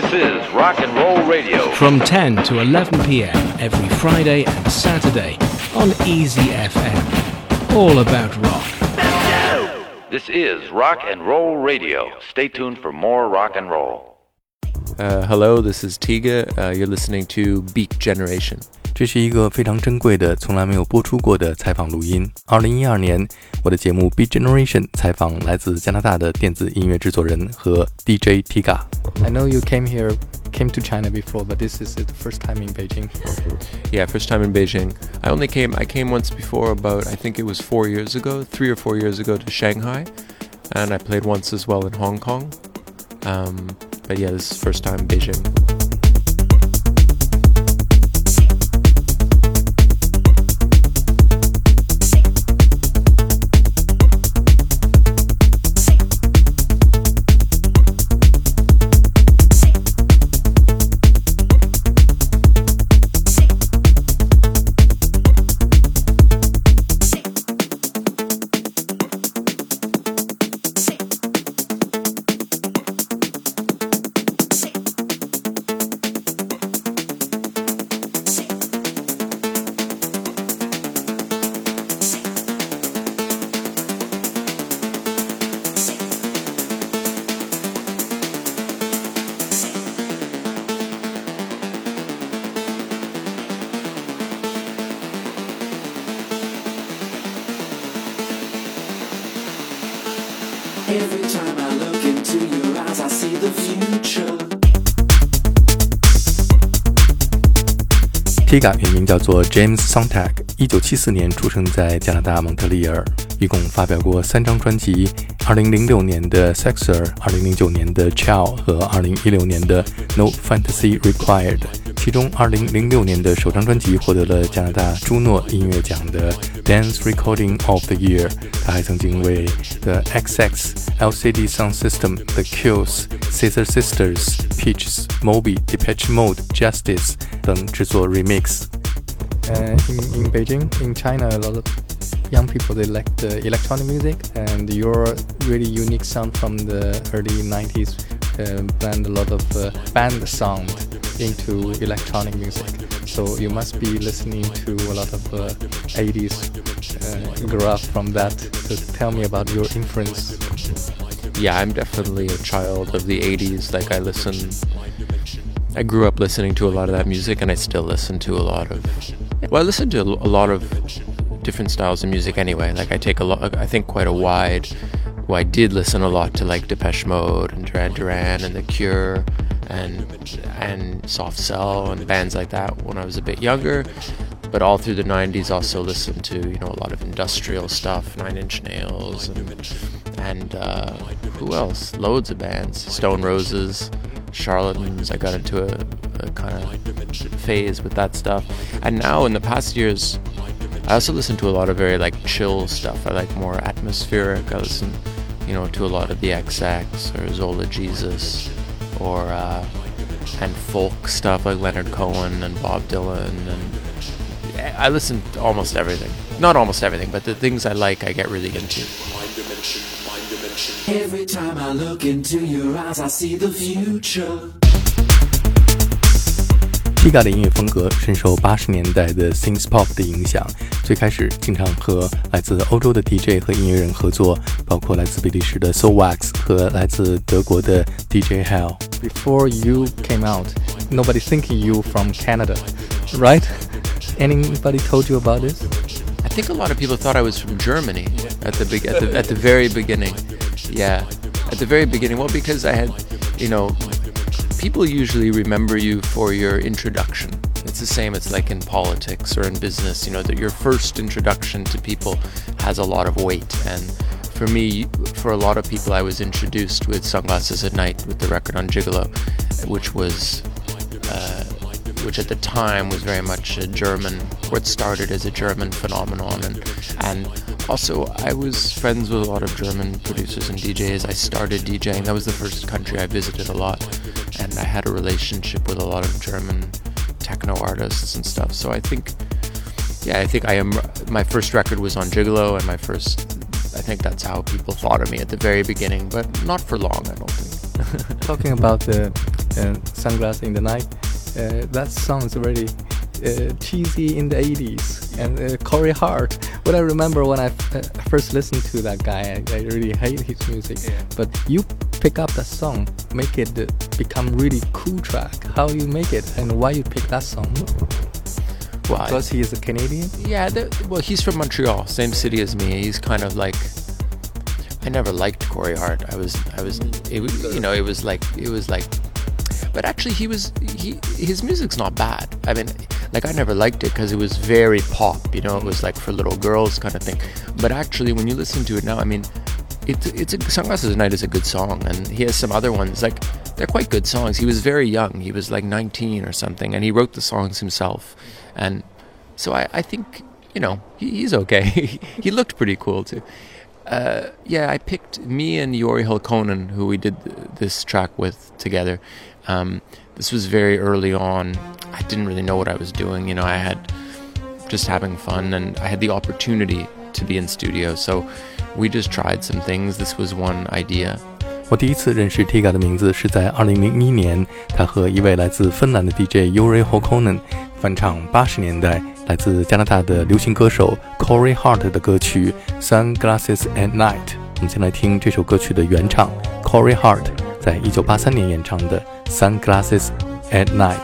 This is Rock and Roll Radio. From 10 to 11 p.m. every Friday and Saturday on Easy FM. All about rock. This is Rock and Roll Radio. Stay tuned for more rock and roll. Uh, hello, this is Tiga. Uh, you're listening to Beat Generation. 这是一个非常珍贵的、从来没有播出过的采访录音。二零一二年，我的节目《Beat Generation》采访来自加拿大的电子音乐制作人和 DJ Tiga。I know you came here, came to China before, but this is the first time in Beijing. Yeah, first time in Beijing. I only came. I came once before, about I think it was four years ago, three or four years ago to Shanghai, and I played once as well in Hong Kong. Um, but yeah, this is first time in Beijing. Tiga 原名叫做 James Sontag，一九七四年出生在加拿大蒙特利尔，一共发表过三张专辑：二零零六年的 Sexer，二零零九年的 Chow 和二零一六年的 No Fantasy Required。其中2006年的首张专辑获得了加拿大朱诺音乐奖的 Dance Recording of the Year。他还曾经为 The XX、LCD Soundsystem、The Kills、Scissor Sisters、Peaches、Moby、Depeche Mode、Justice 等制作 remix。Uh, in, in Beijing, in China, a lot of young people they like the electronic music, and your really unique sound from the early 90s uh, blend a lot of uh, band sound into electronic music. So you must be listening to a lot of uh, 80s uh, graph from that. So tell me about your influence. Yeah, I'm definitely a child of the 80s. Like I listen, I grew up listening to a lot of that music, and I still listen to a lot of. Well, I listen to a lot of different styles of music anyway. Like I take a lot, I think quite a wide. Well, I did listen a lot to like Depeche Mode and Duran Duran and The Cure and and Soft Cell and bands like that when I was a bit younger. But all through the 90s, also listened to you know a lot of industrial stuff, Nine Inch Nails, and and uh, who else? Loads of bands, Stone Roses, Charlatans. I got into a, a kind of phase with that stuff, and now in the past years, I also listen to a lot of very like chill stuff. I like more atmospheric. I listen, you know, to a lot of the XX or Zola Jesus or uh, and folk stuff like Leonard Cohen and Bob Dylan and I listen to almost everything. Not almost everything, but the things I like I get really into. Every time I look into your eyes I see the future. Tiga 的音乐风格深受八十年代的 synth pop 的影响，最开始经常和来自欧洲的 DJ 和音乐人合作，包括来自比利时的 Soul Wax 和来自德国的 DJ Hell。Before you came out, nobody thinking you from Canada, right? Anybody told you about this? I think a lot of people thought I was from Germany at the big at the at the very beginning. Yeah, at the very beginning. Well, because I had, you know, people usually remember you for your introduction. It's the same, it's like in politics or in business, you know, that your first introduction to people has a lot of weight. And for me, for a lot of people, I was introduced with Sunglasses at Night with the record on Gigolo, which was. Uh, which at the time was very much a German, what started as a German phenomenon, and and also I was friends with a lot of German producers and DJs. I started DJing. That was the first country I visited a lot, and I had a relationship with a lot of German techno artists and stuff. So I think, yeah, I think I am. My first record was on Gigolo, and my first. I think that's how people thought of me at the very beginning, but not for long. I don't think. Talking about the uh, "Sunglasses in the Night." Uh, that sounds is really uh, cheesy in the 80s and uh, Corey Hart. What I remember when I uh, first listened to that guy, I, I really hate his music. Yeah. But you pick up that song, make it uh, become really cool track. How you make it and why you pick that song? I- Because he is a Canadian. Yeah, well, he's from Montreal, same city as me. He's kind of like. I never liked Corey Hart. I was, I was, it you know, it was like, it was like, but actually, he was, he, his music's not bad. I mean, like I never liked it because it was very pop. You know, it was like for little girls kind of thing. But actually, when you listen to it now, I mean, it's, it's a Sunglasses Night is a good song, and he has some other ones like they're quite good songs. He was very young. He was like 19 or something, and he wrote the songs himself, and so I, I think you know he, he's okay. he looked pretty cool too. Uh, yeah, I picked me and Jori Hulkkonen, who we did th- this track with together. Um, this was very early on. I didn't really know what I was doing. You know, I had just having fun, and I had the opportunity to be in studio. So we just tried some things. This was one idea. 我第一次认识 Tiga 的名字是在2001年，他和一位来自芬兰的 DJ Jori Hulkkonen 翻唱80年代来自加拿大的流行歌手 Corey Hart 的歌曲《Sunglasses at Night》。我们先来听这首歌曲的原唱 Corey Hart 在1983年演唱的《Sunglasses at Night》。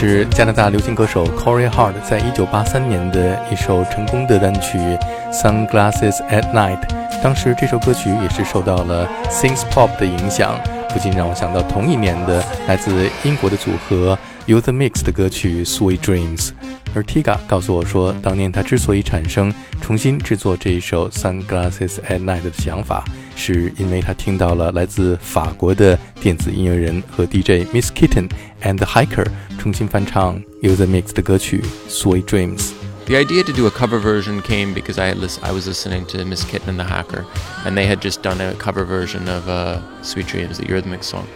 是加拿大流行歌手 Corey Hart 在一九八三年的一首成功的单曲《Sunglasses at Night》。当时这首歌曲也是受到了 synth pop 的影响，不禁让我想到同一年的来自英国的组合 Youth Mix 的歌曲 Sweet Dreams。而 Tiga 告诉我说，当年他之所以产生重新制作这一首《Sunglasses at Night》的想法，是因为他听到了来自法国的电子音乐人和 DJ Miss Kittin and the Hacker 重新翻唱 u s e Mix 的歌曲《Sweet Dreams》。The idea to do a cover version came because I, list, I was listening to Miss Kittin and the Hacker, and they had just done a cover version of uh, Sweet Dreams, the Eurythmics song.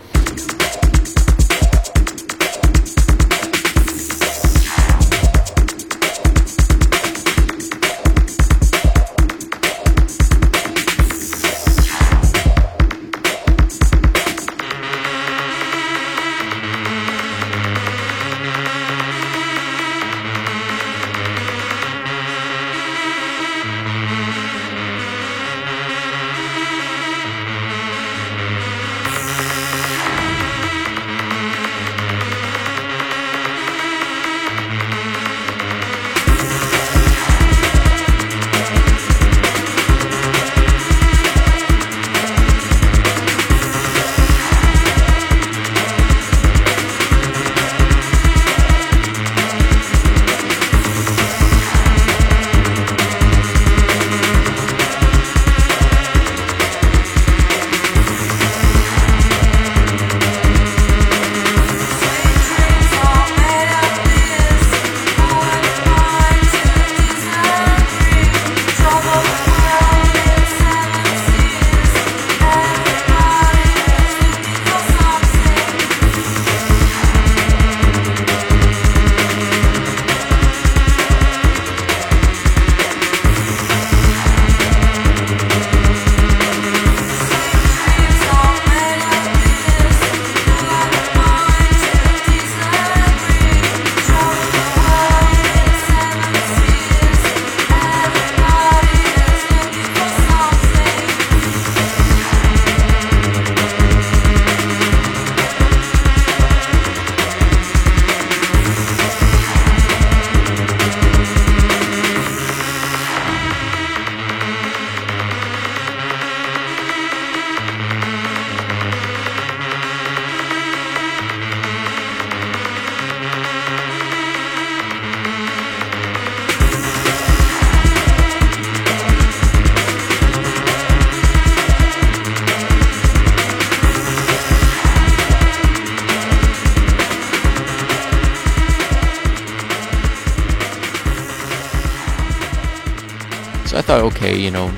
Okay, you know,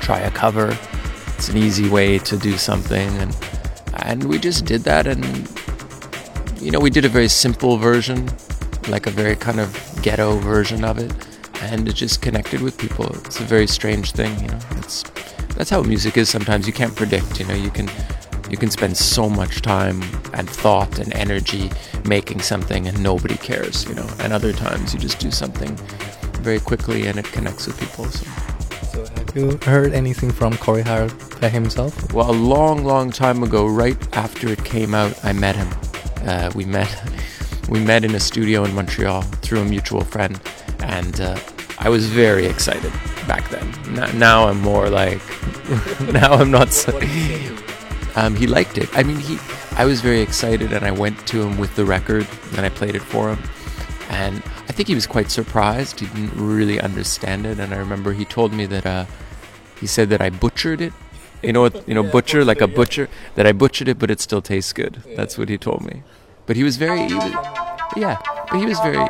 try a cover. It's an easy way to do something, and and we just did that, and you know, we did a very simple version, like a very kind of ghetto version of it, and it just connected with people. It's a very strange thing, you know. It's that's how music is. Sometimes you can't predict. You know, you can you can spend so much time and thought and energy making something, and nobody cares. You know, and other times you just do something very quickly and it connects with people. So. So have you heard anything from Corey Hart by himself? Well, a long, long time ago, right after it came out, I met him. Uh, we met, we met in a studio in Montreal through a mutual friend, and uh, I was very excited back then. N- now I'm more like, now I'm not. So, um, he liked it. I mean, he. I was very excited, and I went to him with the record, and I played it for him, and I think he was quite surprised. He didn't really understand it, and I remember he told me that uh, he said that I butchered it. You know, what, you know, butcher like a butcher. That I butchered it, but it still tastes good. That's what he told me. But he was very, he was, yeah. But he was very,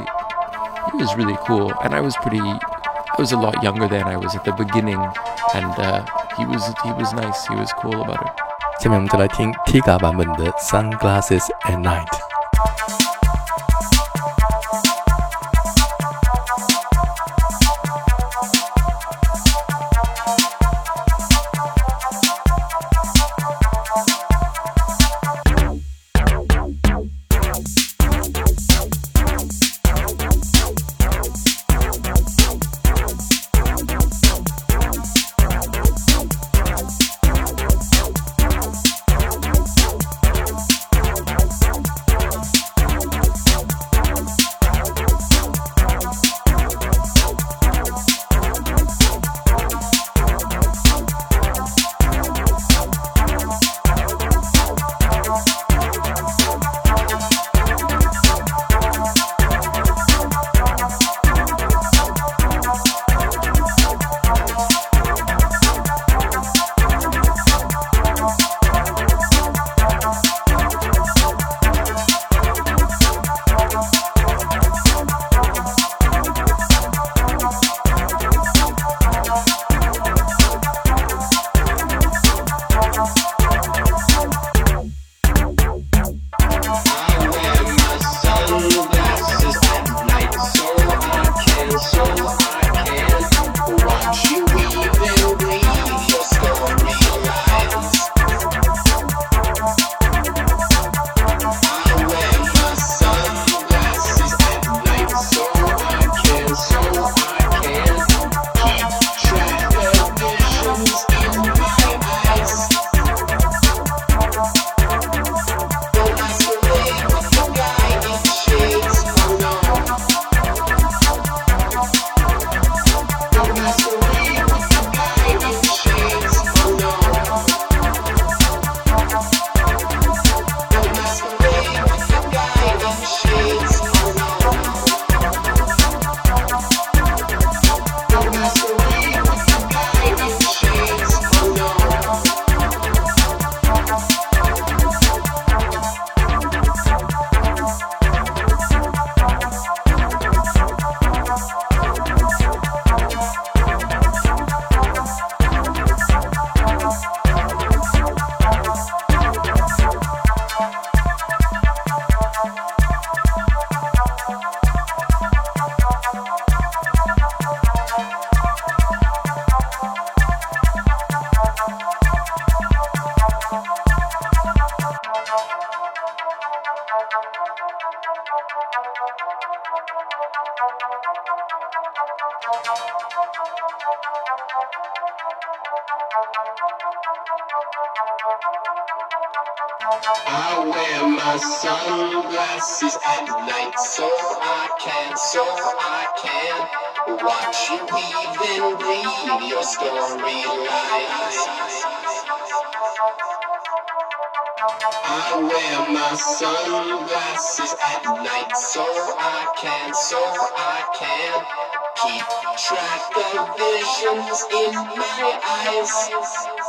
he was really cool, and I was pretty. I was a lot younger than I was at the beginning, and uh, he was he was nice. He was cool about it. 下面我们再来听 Tiga 版本的 Sunglasses at Night。 I wear my sunglasses at night so I can, so I can watch you and breathe your storylines. I wear my sunglasses at night so I can, so I can keep track of visions in my eyes.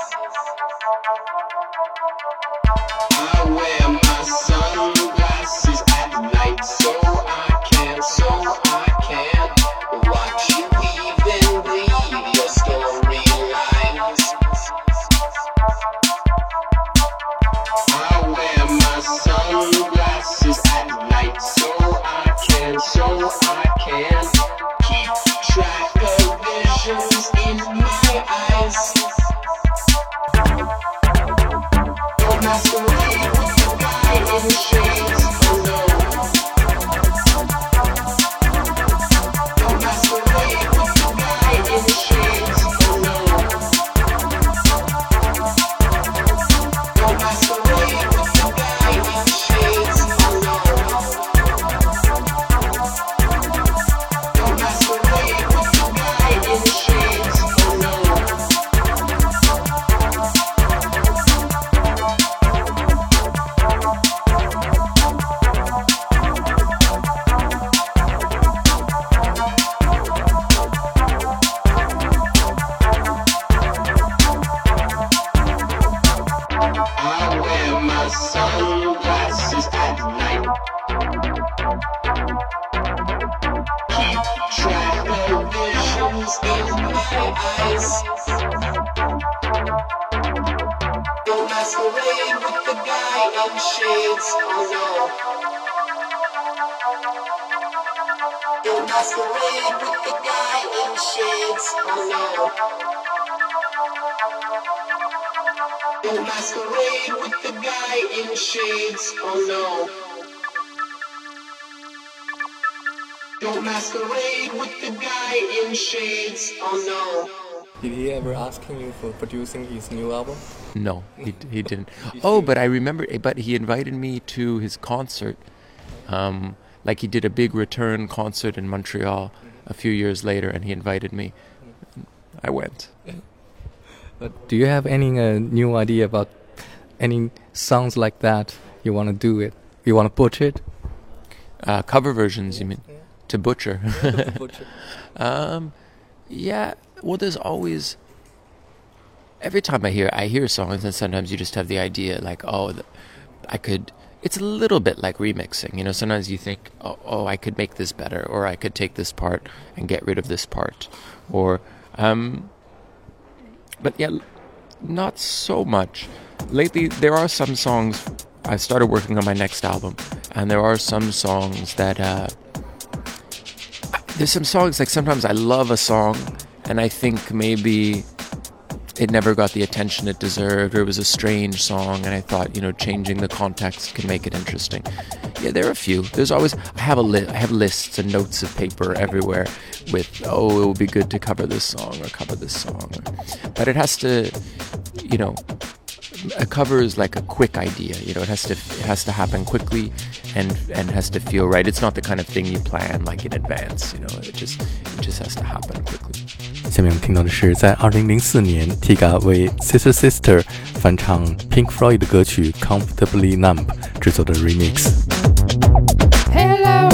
Masquerade with the guy in shades, oh no. Don't masquerade with the guy in shades, oh no. Don't masquerade with the guy in shades, oh no. Did he ever ask you for producing his new album? No, he, he didn't. Oh, but I remember, but he invited me to his concert. Um, like he did a big return concert in Montreal a few years later, and he invited me. I went. But do you have any uh, new idea about any songs like that? You want to do it? You want to butcher it? Uh, cover versions, you mean? To butcher. um, yeah. Well, there's always. Every time I hear I hear songs, and sometimes you just have the idea like, oh, th- I could. It's a little bit like remixing, you know. Sometimes you think, oh, oh, I could make this better, or I could take this part and get rid of this part, or, um, but yeah, not so much. Lately, there are some songs. I started working on my next album, and there are some songs that. Uh, there's some songs like sometimes I love a song and I think maybe it never got the attention it deserved or it was a strange song and I thought, you know, changing the context can make it interesting. Yeah, there are a few. There's always I have a li- I have lists and notes of paper everywhere with oh, it would be good to cover this song or cover this song. But it has to you know, a cover is like a quick idea you know it has to it has to happen quickly and and has to feel right it's not the kind of thing you plan like in advance you know it just it just has to happen quickly 下面我们听到的是在二零零四年 Tiga 为 Sister Sister 翻唱 Pink Floyd 的歌曲 Comfortably Numb 制作的 remix。Hello,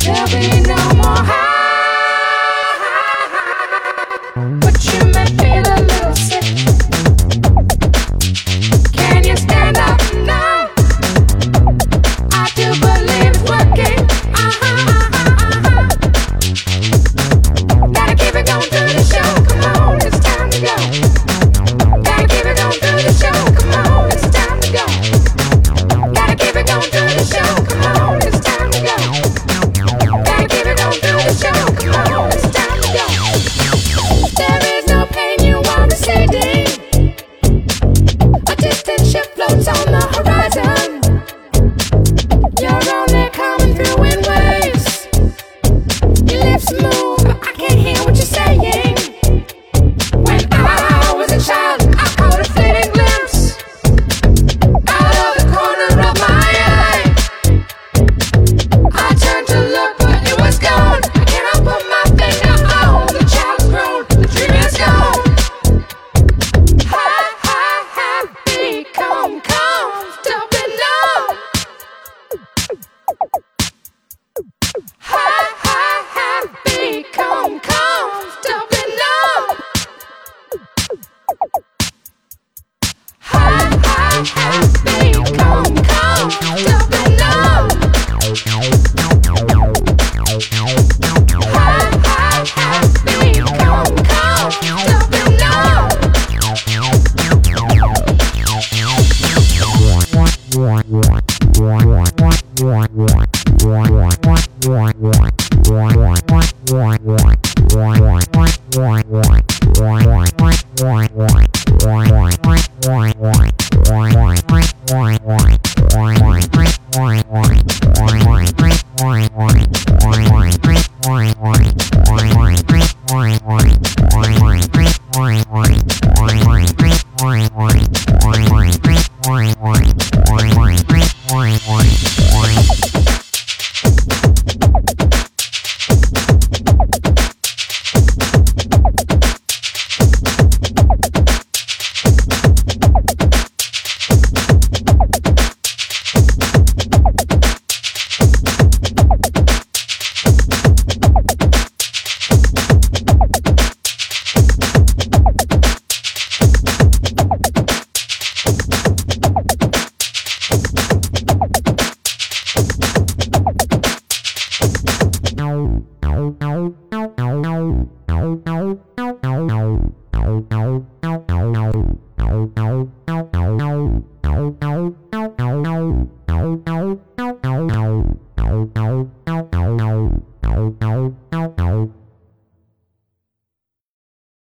There'll be no more